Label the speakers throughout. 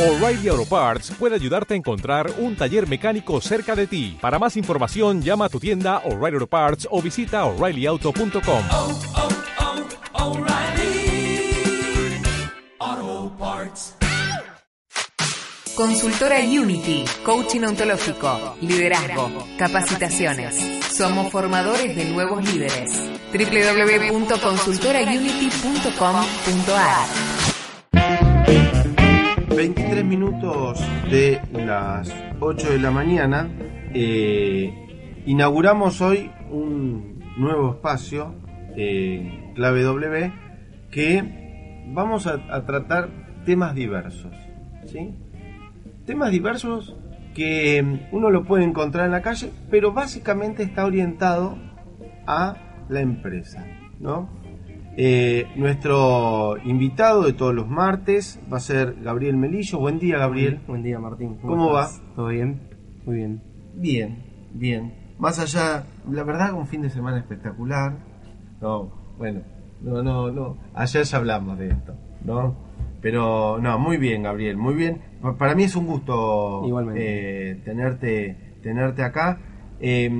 Speaker 1: O'Reilly Auto Parts puede ayudarte a encontrar un taller mecánico cerca de ti. Para más información, llama a tu tienda O'Reilly Auto Parts o visita oreillyauto.com.
Speaker 2: oh, oh, Parts.
Speaker 3: Consultora Unity, coaching ontológico, liderazgo, capacitaciones. Somos formadores de nuevos líderes. www.consultoraunity.com.ar
Speaker 4: 23 minutos de las 8 de la mañana. eh, inauguramos hoy un nuevo espacio, eh, clave W, que vamos a, tratar temas diversos. ¿sí? Temas diversos que uno lo puede encontrar en la calle, pero básicamente está orientado a la empresa. ¿no? Eh, nuestro invitado de todos los martes va a ser Gabriel Melillo. Buen día, Gabriel.
Speaker 5: Buen día, Martín.
Speaker 4: ¿Cómo
Speaker 5: estás? ¿Todo bien? Muy bien.
Speaker 4: Bien, bien. Más allá, la verdad, un fin de semana espectacular. No, bueno, no, no, no. Ayer ya hablamos de esto, ¿no? Pero, no, muy bien, Gabriel, muy bien. Pa- Para mí es un gusto
Speaker 5: Igualmente.
Speaker 4: eh, tenerte, tenerte acá. Eh,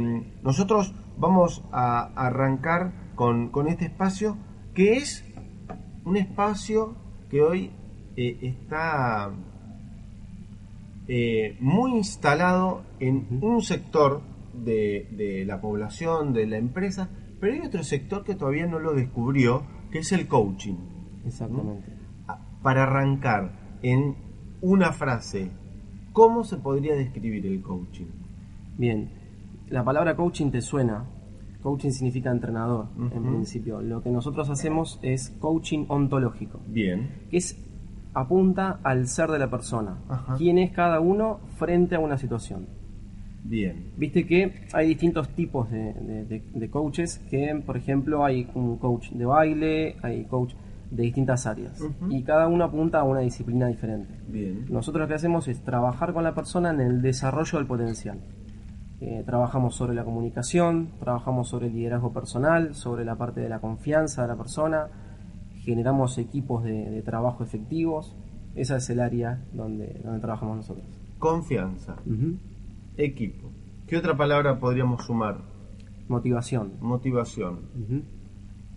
Speaker 4: nosotros vamos a arrancar con, con este espacio que es un espacio que hoy eh, está eh, muy instalado en un sector de, de la población, de la empresa, pero hay otro sector que todavía no lo descubrió, que es el coaching.
Speaker 5: Exactamente.
Speaker 4: Ah, Para arrancar en una frase, ¿cómo se podría describir el coaching?
Speaker 5: Bien. La palabra coaching te suena. Coaching significa entrenador, en principio. Lo que nosotros hacemos es coaching ontológico,
Speaker 4: Bien.
Speaker 5: que es apunta al ser de la persona.
Speaker 4: Ajá.
Speaker 5: ¿Quién es cada uno frente a una situación?
Speaker 4: Bien.
Speaker 5: Viste que hay distintos tipos de, de- de- de coaches, que por ejemplo hay un coach de baile, hay coach de distintas áreas, y cada uno apunta a una disciplina diferente.
Speaker 4: Bien.
Speaker 5: Nosotros lo que hacemos es trabajar con la persona en el desarrollo del potencial. Eh, trabajamos sobre la comunicación, trabajamos sobre el liderazgo personal, sobre la parte de la confianza de la persona, generamos equipos de, de trabajo efectivos. Esa es el área donde, donde trabajamos nosotros.
Speaker 4: Confianza. Equipo. ¿Qué otra palabra podríamos sumar?
Speaker 5: Motivación.
Speaker 4: Motivación.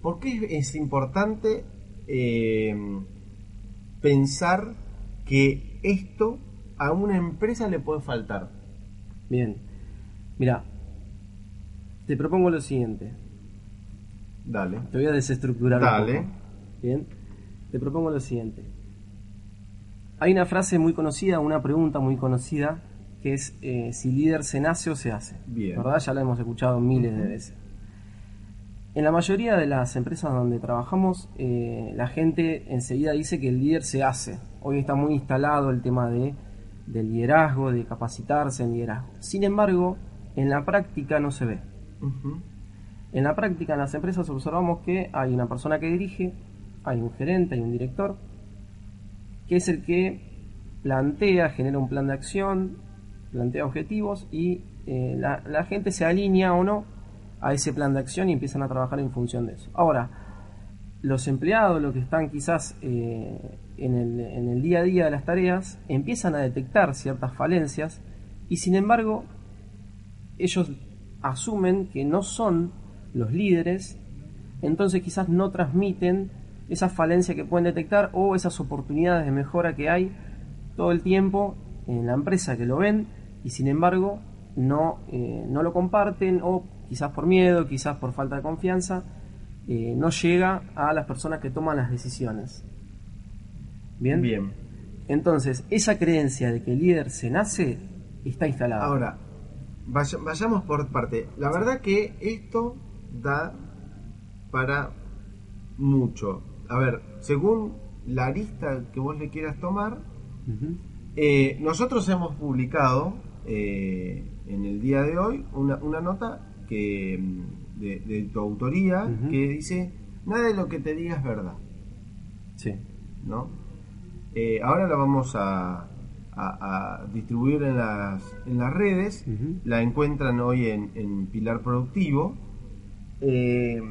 Speaker 4: ¿Por qué es importante eh, pensar que esto a una empresa le puede faltar?
Speaker 5: Bien. Mira, te propongo lo siguiente.
Speaker 4: Dale.
Speaker 5: Te voy a desestructurar un
Speaker 4: Dale.
Speaker 5: poco. Bien. Te propongo lo siguiente. Hay una frase muy conocida, una pregunta muy conocida, que es eh, si líder se nace o se hace.
Speaker 4: Bien.
Speaker 5: ¿Verdad? Ya la hemos escuchado miles de veces. En la mayoría de las empresas donde trabajamos, eh, la gente enseguida dice que el líder se hace. Hoy está muy instalado el tema de, del liderazgo, de capacitarse en liderazgo. Sin embargo, en la práctica no se ve. En la práctica en las empresas observamos que hay una persona que dirige, hay un gerente, hay un director, que es el que plantea, genera un plan de acción, plantea objetivos y eh, la, la gente se alinea o no a ese plan de acción y empiezan a trabajar en función de eso. Ahora, los empleados, los que están quizás eh, en, el, en el día a día de las tareas, empiezan a detectar ciertas falencias y sin embargo ellos asumen que no son los líderes, entonces quizás no transmiten esa falencia que pueden detectar o esas oportunidades de mejora que hay todo el tiempo en la empresa que lo ven y sin embargo no, eh, no lo comparten o quizás por miedo, quizás por falta de confianza, eh, no llega a las personas que toman las decisiones. Bien.
Speaker 4: Bien.
Speaker 5: Entonces, esa creencia de que el líder se nace está instalada.
Speaker 4: Ahora, vaya- vayamos por parte. La verdad que esto da para mucho. A ver, según la arista que vos le quieras tomar, eh, nosotros hemos publicado eh, en el día de hoy una, una nota que de, de tu autoría que dice nada de lo que te diga es verdad,
Speaker 5: Sí.
Speaker 4: ¿no? Eh, ahora la vamos a, a- a distribuir en las, en las redes. La encuentran hoy en, en Pilar Productivo. Eh,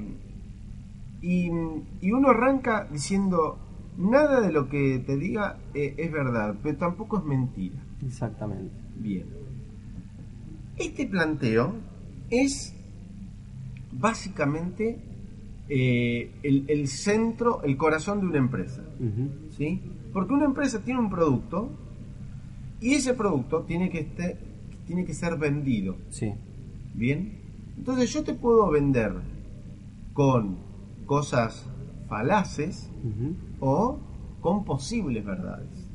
Speaker 4: y, y uno arranca diciendo, nada de lo que te diga eh, es verdad, pero tampoco es mentira.
Speaker 5: Exactamente.
Speaker 4: Bien. Este planteo es básicamente eh, el, el centro, el corazón de una empresa. ¿sí? Porque una empresa tiene un producto y ese producto tiene que, este- tiene que ser vendido.
Speaker 5: Sí.
Speaker 4: ¿Bien? Entonces yo te puedo vender con cosas falaces o con posibles verdades.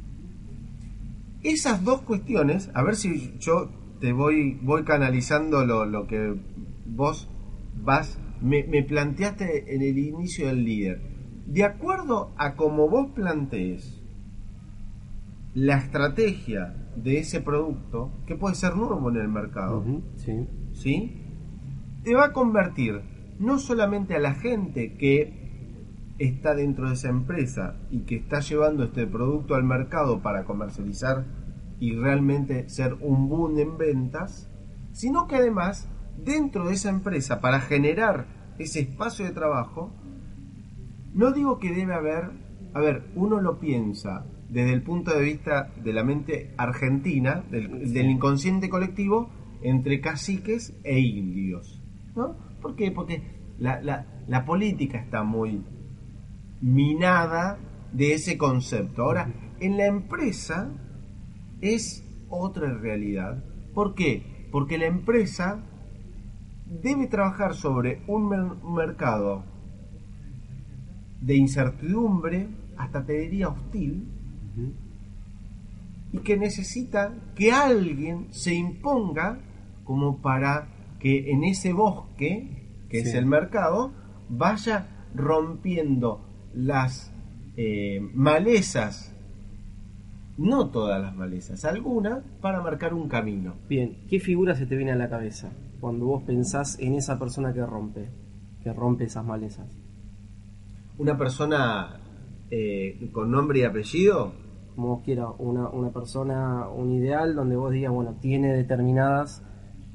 Speaker 4: Esas dos cuestiones, a ver si yo te voy, voy canalizando lo, lo que vos vas, me, me planteaste en el inicio del líder. De acuerdo a cómo vos plantees la estrategia de ese producto, que puede ser nuevo en el mercado.
Speaker 5: Sí.
Speaker 4: ¿sí? Te va a convertir no solamente a la gente que está dentro de esa empresa y que está llevando este producto al mercado para comercializar y realmente ser un boom en ventas, sino que además dentro de esa empresa para generar ese espacio de trabajo, no digo que debe haber, a ver, uno lo piensa desde el punto de vista de la mente argentina, del, del inconsciente colectivo, entre caciques e indios. ¿No? ¿Por qué? Porque la, la- la política está muy minada de ese concepto. Ahora, en la empresa es otra realidad. ¿Por qué? Porque la empresa debe trabajar sobre un mer- mercado de incertidumbre, hasta te diría hostil. Y que necesita que alguien se imponga como para que en ese bosque, que es el mercado, vaya rompiendo las eh, malezas, no todas las malezas, algunas, para marcar un camino.
Speaker 5: Bien, ¿qué figura se te viene a la cabeza cuando vos pensás en esa persona que rompe, que rompe esas malezas?
Speaker 4: Una persona eh, con nombre y apellido,
Speaker 5: Como vos quieras, una, una persona, un ideal donde vos digas, bueno, tiene determinadas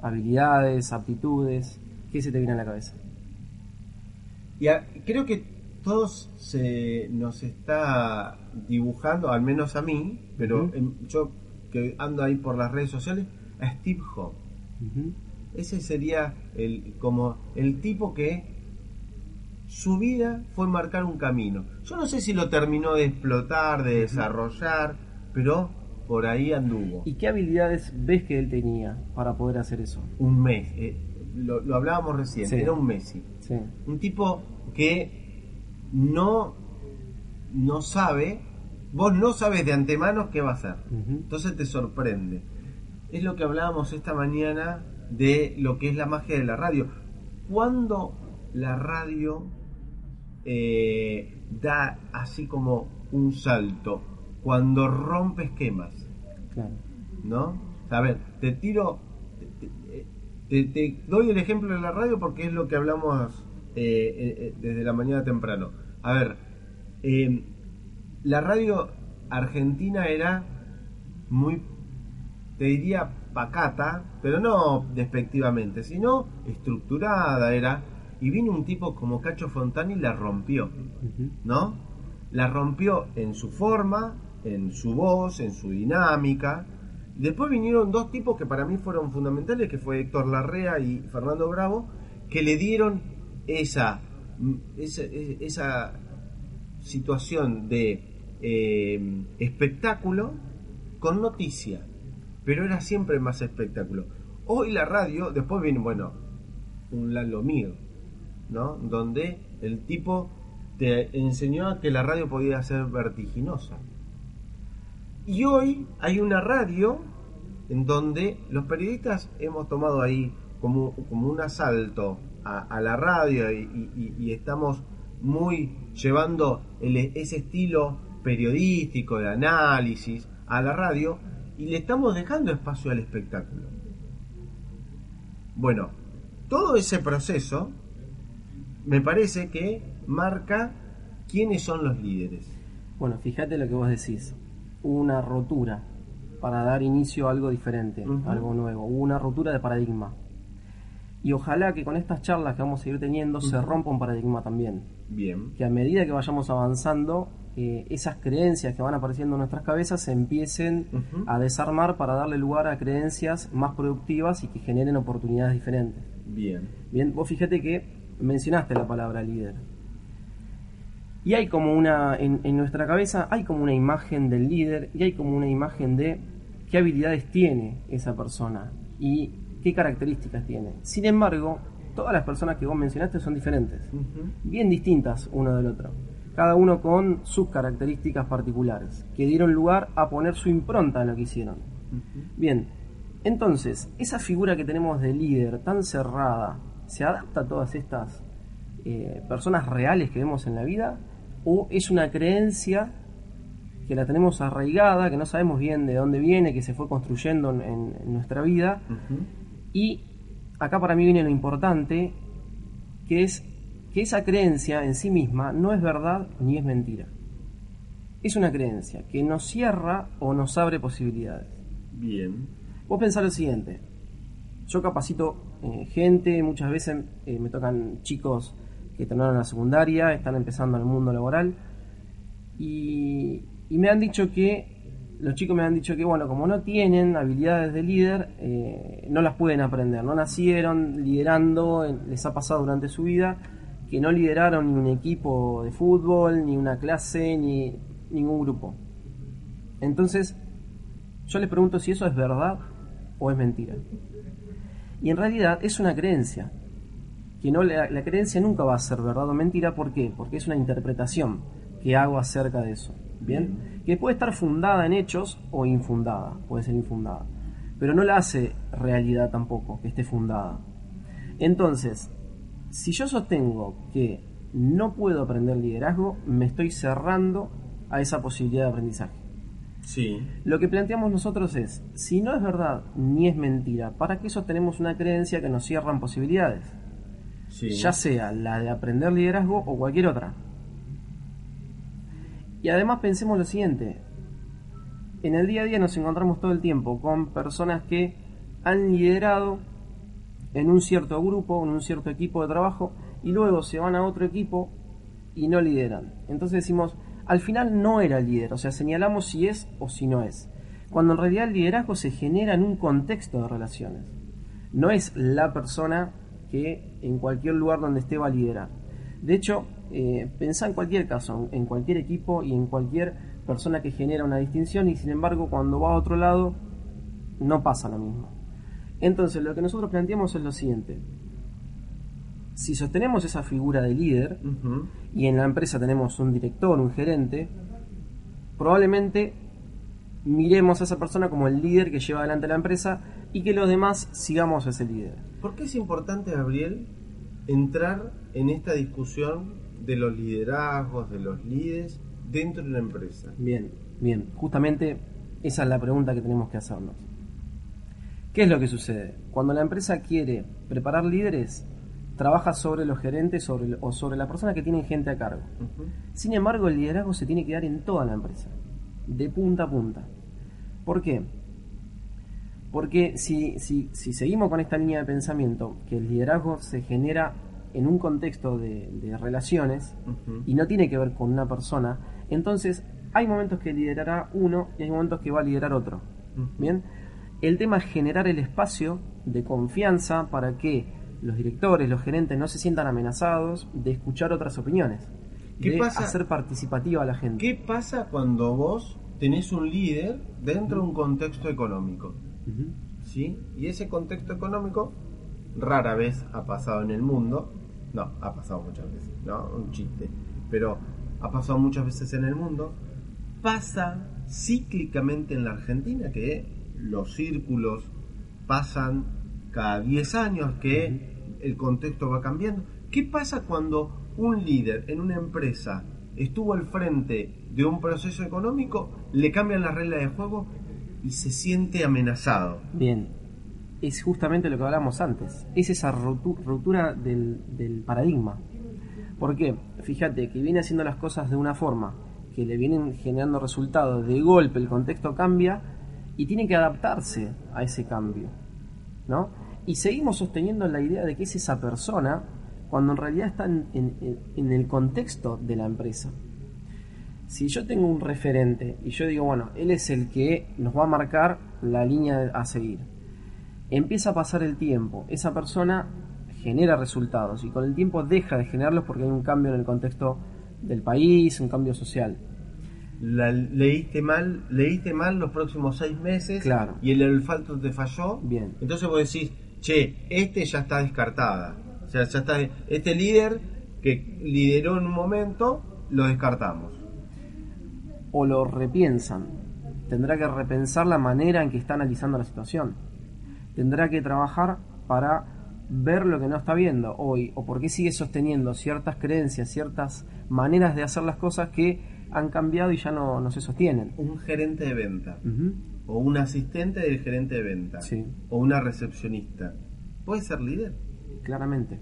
Speaker 5: habilidades, aptitudes, ¿qué se te viene a la cabeza?
Speaker 4: Y a- creo que todos se nos está dibujando, al menos a mí, pero em, yo que ando ahí por las redes sociales, a Steve Jobs. Ese sería el, como el tipo que su vida fue marcar un camino. Yo no sé si lo terminó de explotar, de desarrollar, pero por ahí anduvo.
Speaker 5: ¿Y qué habilidades ves que él tenía para poder hacer eso?
Speaker 4: Un mes, eh, lo, lo hablábamos recién,
Speaker 5: Sí.
Speaker 4: era un Messi.
Speaker 5: Sí.
Speaker 4: Un tipo que no, no sabe, vos no sabes de antemano qué va a hacer. Entonces te sorprende. Es lo que hablábamos esta mañana de lo que es la magia de la radio. Cuando la radio eh, da así como un salto, cuando rompe esquemas,
Speaker 5: Claro.
Speaker 4: ¿no? A ver, te tiro, te, te- te doy el ejemplo de la radio porque es lo que hablamos eh, eh, eh, desde la mañana temprano. A ver, la radio argentina era muy, te diría, pacata, pero no despectivamente, sino estructurada era. Y vino un tipo como Cacho Fontana y la rompió. ¿no? La rompió en su forma, en su voz, en su dinámica. Después vinieron dos tipos que para mí fueron fundamentales, que fue Héctor Larrea y Fernando Bravo, que le dieron esa, esa, situación de eh, espectáculo con noticia, pero era siempre más espectáculo. Hoy la radio, después viene, bueno, un Lalo Mir, Donde el tipo te enseñó que la radio podía ser vertiginosa. Y hoy hay una radio en donde los periodistas hemos tomado ahí como, como un asalto a, la radio y, estamos muy llevando ese estilo periodístico de análisis a la radio y le estamos dejando espacio al espectáculo. Bueno, todo ese proceso me parece que marca quiénes son los líderes.
Speaker 5: Bueno, fíjate lo que vos decís. Hubo una rotura para dar inicio a algo diferente, algo nuevo. Hubo una rotura de paradigma. Y ojalá que con estas charlas que vamos a ir teniendo se rompa un paradigma también.
Speaker 4: Bien.
Speaker 5: Que a medida que vayamos avanzando eh, esas creencias que van apareciendo en nuestras cabezas se empiecen a desarmar para darle lugar a creencias más productivas y que generen oportunidades diferentes.
Speaker 4: Bien.
Speaker 5: Bien, vos fíjate que mencionaste la palabra líder. Y hay como una, en, en nuestra cabeza hay como una imagen del líder y hay como una imagen de qué habilidades tiene esa persona y qué características tiene. Sin embargo, todas las personas que vos mencionaste son diferentes, bien distintas uno del otro, cada uno con sus características particulares, que dieron lugar a poner su impronta en lo que hicieron. Bien, entonces, esa figura que tenemos de líder tan cerrada, ¿se adapta a todas estas eh, personas reales que vemos en la vida? ¿O es una creencia que la tenemos arraigada, que no sabemos bien de dónde viene, que se fue construyendo en, nuestra vida? Y acá para mí viene lo importante, que es que esa creencia en sí misma no es verdad ni es mentira. Es una creencia que nos cierra o nos abre posibilidades.
Speaker 4: Bien.
Speaker 5: Vos pensá lo siguiente. Yo capacito eh, gente, muchas veces eh, me tocan chicos que terminaron la secundaria, están empezando en el mundo laboral y, y me han dicho que, los chicos me han dicho que, bueno, como no tienen habilidades de líder, eh, no las pueden aprender, no nacieron liderando, les ha pasado durante su vida que no lideraron ni un equipo de fútbol, ni una clase, ni ningún grupo. Entonces, yo les pregunto si eso es verdad o es mentira. Y en realidad es una creencia. Que no, la, la creencia nunca va a ser verdad o mentira. ¿Por qué? Porque es una interpretación que hago acerca de eso. ¿Bien? Que puede estar fundada en hechos o infundada. Puede ser infundada. Pero no la hace realidad tampoco, que esté fundada. Entonces, si yo sostengo que no puedo aprender liderazgo, me estoy cerrando a esa posibilidad de aprendizaje.
Speaker 4: Sí.
Speaker 5: Lo que planteamos nosotros es, si no es verdad ni es mentira, ¿para qué sostenemos una creencia que nos cierran posibilidades?
Speaker 4: Sí.
Speaker 5: Ya sea la de aprender liderazgo o cualquier otra. Y además pensemos lo siguiente, en el día a día nos encontramos todo el tiempo con personas que han liderado en un cierto grupo, en un cierto equipo de trabajo, y luego se van a otro equipo y no lideran. Entonces decimos, al final no era líder, o sea, señalamos si es o si no es. Cuando en realidad el liderazgo se genera en un contexto de relaciones. No es la persona que en cualquier lugar donde esté va a liderar. De hecho, eh, pensá en cualquier caso, en cualquier equipo y en cualquier persona que genera una distinción y sin embargo cuando va a otro lado no pasa lo mismo. Entonces lo que nosotros planteamos es lo siguiente. Si sostenemos esa figura de líder, y en la empresa tenemos un director, un gerente, probablemente miremos a esa persona como el líder que lleva adelante la empresa y que los demás sigamos a ese líder.
Speaker 4: ¿Por qué es importante, Gabriel, entrar en esta discusión de los liderazgos, de los líderes dentro de la empresa?
Speaker 5: Bien, bien, justamente esa es la pregunta que tenemos que hacernos. ¿Qué es lo que sucede? Cuando la empresa quiere preparar líderes, trabaja sobre los gerentes sobre, o sobre las personas que tienen gente a cargo. Sin embargo, el liderazgo se tiene que dar en toda la empresa, de punta a punta. ¿Por qué? Porque si, si, si seguimos con esta línea de pensamiento, que el liderazgo se genera en un contexto de, de relaciones y no tiene que ver con una persona, entonces hay momentos que liderará uno y hay momentos que va a liderar otro. Bien, el tema es generar el espacio de confianza para que los directores, los gerentes no se sientan amenazados de escuchar otras opiniones,
Speaker 4: ¿Qué
Speaker 5: de
Speaker 4: pasa?
Speaker 5: hacer participativa a la gente.
Speaker 4: ¿Qué pasa cuando vos tenés un líder dentro de un contexto económico? ¿Sí? Y ese contexto económico rara vez ha pasado en el mundo. No, ha pasado muchas veces, ¿no? Un chiste. Pero ha pasado muchas veces en el mundo. Pasa cíclicamente en la Argentina que los círculos pasan cada 10 años, que el contexto va cambiando. ¿Qué pasa cuando un líder en una empresa estuvo al frente de un proceso económico, le cambian las reglas de juego y se siente amenazado?
Speaker 5: Bien, es justamente lo que hablamos antes, es esa ruptura del, del paradigma. ¿Por qué? Fíjate que viene haciendo las cosas de una forma, que le vienen generando resultados, de golpe el contexto cambia y tiene que adaptarse a ese cambio. ¿no? Y seguimos sosteniendo la idea de que es esa persona cuando en realidad está en, en- en el contexto de la empresa. Si yo tengo un referente y yo digo, bueno, él es el que nos va a marcar la línea a seguir, empieza a pasar el tiempo, esa persona genera resultados y con el tiempo deja de generarlos porque hay un cambio en el contexto del país, un cambio social.
Speaker 4: La, leíste mal, leíste mal los próximos seis meses
Speaker 5: Claro.
Speaker 4: y el olfato te falló.
Speaker 5: Bien.
Speaker 4: Entonces vos decís, che, este ya está descartada. O sea, ya está, este líder que lideró en un momento, lo descartamos.
Speaker 5: o lo repiensan. Tendrá que repensar la manera en que está analizando la situación. Tendrá que trabajar para ver lo que no está viendo hoy o por qué sigue sosteniendo ciertas creencias, ciertas maneras de hacer las cosas que han cambiado y ya no, no se sostienen.
Speaker 4: Un gerente de venta. O un asistente del gerente de venta
Speaker 5: Sí.
Speaker 4: o una recepcionista. ¿Puede ser líder?
Speaker 5: Claramente.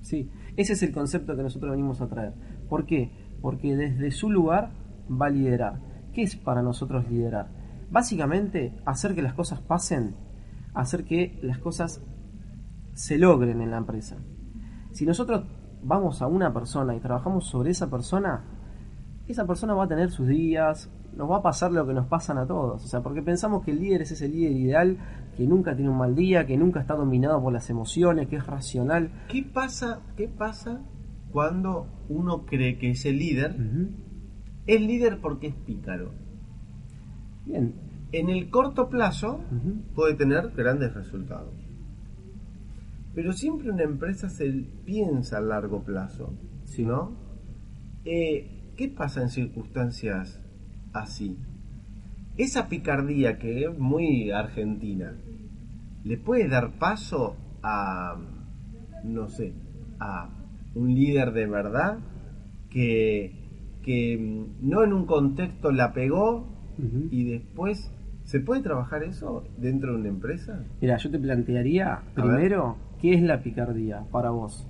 Speaker 5: Sí, ese es el concepto que nosotros venimos a traer. ¿Por qué? Porque desde su lugar va a liderar. ¿Qué es para nosotros liderar? Básicamente, hacer que las cosas pasen, hacer que las cosas se logren en la empresa. Si nosotros vamos a una persona y trabajamos sobre esa persona, esa persona va a tener sus días, nos va a pasar lo que nos pasan a todos. O sea, porque pensamos que el líder es ese líder ideal que nunca tiene un mal día, que nunca está dominado por las emociones, que es racional.
Speaker 4: ¿Qué pasa, qué pasa cuando uno cree que ese líder es líder porque es pícaro?
Speaker 5: Bien.
Speaker 4: En el corto plazo puede tener grandes resultados. Pero siempre una empresa se piensa a largo plazo,
Speaker 5: Sí.
Speaker 4: ¿no? Eh, ¿Qué pasa en circunstancias así? Esa picardía que es muy argentina, ¿le puede dar paso a, no sé, a un líder de verdad que, que mm, no en un contexto la pegó y después se puede trabajar eso dentro de una empresa?
Speaker 5: Mira, yo te plantearía primero qué es la picardía para vos.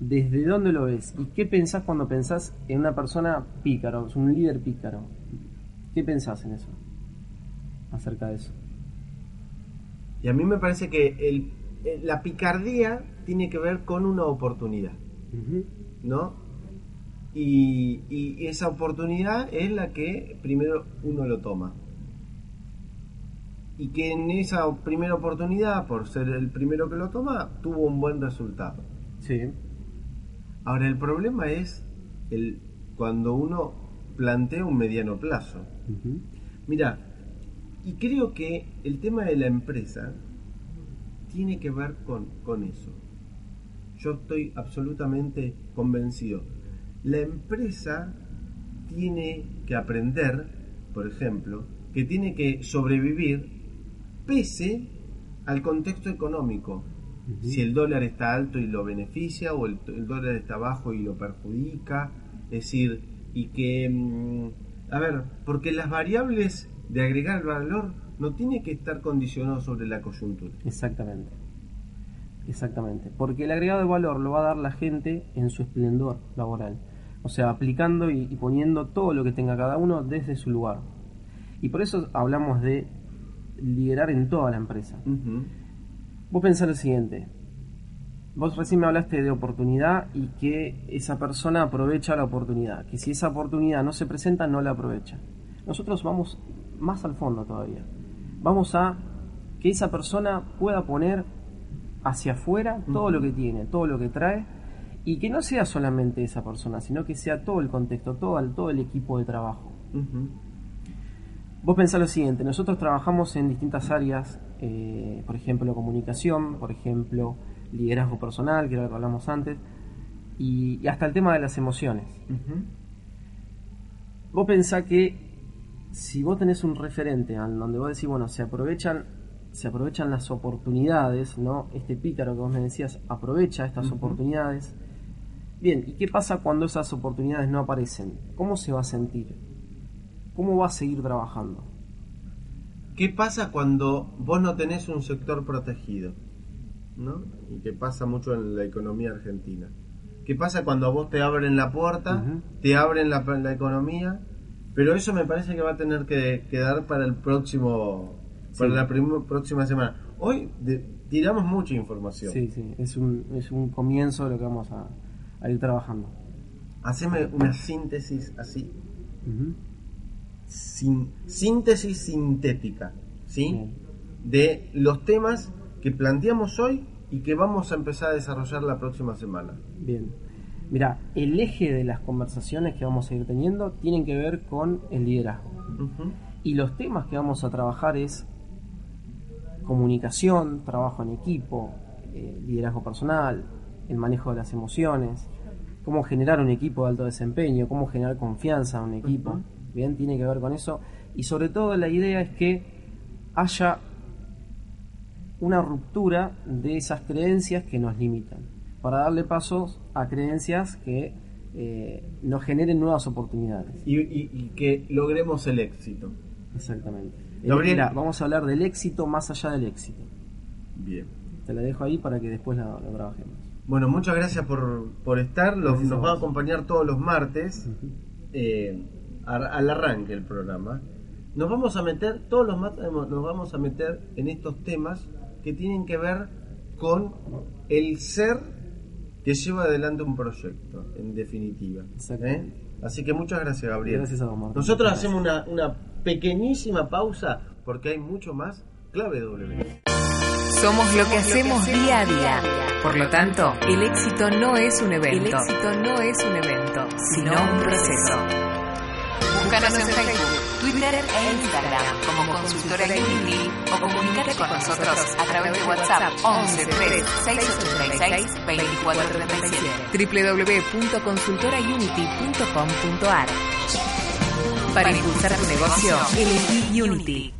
Speaker 5: ¿Desde dónde lo ves? ¿Y qué pensás cuando pensás en una persona pícaro, un líder pícaro? ¿Qué pensás en eso? Acerca de eso.
Speaker 4: Y a mí me parece que el, eh, la picardía tiene que ver con una oportunidad. ¿no? Y, y esa oportunidad es la que primero uno lo toma. Y que en esa primera oportunidad, por ser el primero que lo toma, tuvo un buen resultado.
Speaker 5: Sí.
Speaker 4: Ahora, el problema es el, cuando uno plantea un mediano plazo. Mira, y creo que el tema de la empresa tiene que ver con, con eso. Yo estoy absolutamente convencido. La empresa tiene que aprender, por ejemplo, que tiene que sobrevivir pese al contexto económico. Si el dólar está alto y lo beneficia o el, el dólar está bajo y lo perjudica. Es decir, y que, mm, a ver, porque las variables de agregar valor no tiene que estar condicionado sobre la coyuntura.
Speaker 5: Exactamente. Exactamente. Porque el agregado de valor lo va a dar la gente en su esplendor laboral. O sea, aplicando y, y poniendo todo lo que tenga cada uno desde su lugar. Y por eso hablamos de liderar en toda la empresa. Vos pensás lo siguiente. Vos recién me hablaste de oportunidad y que esa persona aprovecha la oportunidad. Que si esa oportunidad no se presenta, no la aprovecha. Nosotros vamos más al fondo todavía. Vamos a que esa persona pueda poner hacia afuera todo lo que tiene, todo lo que trae. Y que no sea solamente esa persona, sino que sea todo el contexto, todo el, todo el equipo de trabajo. Vos pensás lo siguiente, nosotros trabajamos en distintas áreas, eh, por ejemplo comunicación, por ejemplo liderazgo personal, que era lo que hablamos antes, y, y hasta el tema de las emociones. Vos pensás que si vos tenés un referente en donde vos decís, bueno, se aprovechan, se aprovechan las oportunidades, ¿no? Este pícaro que vos me decías aprovecha estas
Speaker 4: Ujú.
Speaker 5: oportunidades. Bien, ¿y qué pasa cuando esas oportunidades no aparecen? ¿Cómo se va a sentir? ¿Cómo va a seguir trabajando?
Speaker 4: ¿Qué pasa cuando vos no tenés un sector protegido? ¿No? Y que pasa mucho en la economía argentina. ¿Qué pasa cuando a vos te abren la puerta, te abren la, la economía? Pero eso me parece que va a tener que quedar para el próximo, para la prim- próxima semana. Hoy de- tiramos mucha información.
Speaker 5: Sí, sí, es un, es un comienzo de lo que vamos a, a ir trabajando.
Speaker 4: haceme una síntesis así. Sin, síntesis sintética, ¿sí? De los temas que planteamos hoy y que vamos a empezar a desarrollar la próxima semana.
Speaker 5: Bien. Mira, el eje de las conversaciones que vamos a ir teniendo tienen que ver con el liderazgo. Y los temas que vamos a trabajar es comunicación, trabajo en equipo, eh, liderazgo personal, el manejo de las emociones, cómo generar un equipo de alto desempeño, cómo generar confianza en un equipo. Bien, tiene que ver con eso. Y sobre todo la idea es que haya una ruptura de esas creencias que nos limitan, para darle pasos a creencias que eh, nos generen nuevas oportunidades.
Speaker 4: Y, y- y que logremos el éxito.
Speaker 5: Exactamente.
Speaker 4: Gabriel.
Speaker 5: mira, vamos a hablar del éxito más allá del éxito.
Speaker 4: Bien.
Speaker 5: Te la dejo ahí para que después lo, lo trabajemos.
Speaker 4: Bueno, muchas gracias por, por estar. Los- nos va a acompañar todos los martes eh, ar- al arranque del programa. Nos vamos a meter, todos los martes nos vamos a meter en estos temas que tienen que ver con el ser que lleva adelante un proyecto, en definitiva. ¿eh? Así que muchas gracias, Gabriel.
Speaker 5: Gracias a vos, Martín.
Speaker 4: Nosotros
Speaker 5: Gracias.
Speaker 4: hacemos una, una pequeñísima pausa porque hay mucho más clave W.
Speaker 3: Somos lo que hacemos día a día. Por lo tanto, el éxito no es un evento. El éxito no es un evento, sino un proceso. Búscanos en Facebook, Twitter e Instagram como Consultora Unity o comunicate con nosotros a través de WhatsApp 11 3 686 2437 www.consultoraunity.com.ar Para impulsar tu negocio, elegí Unity.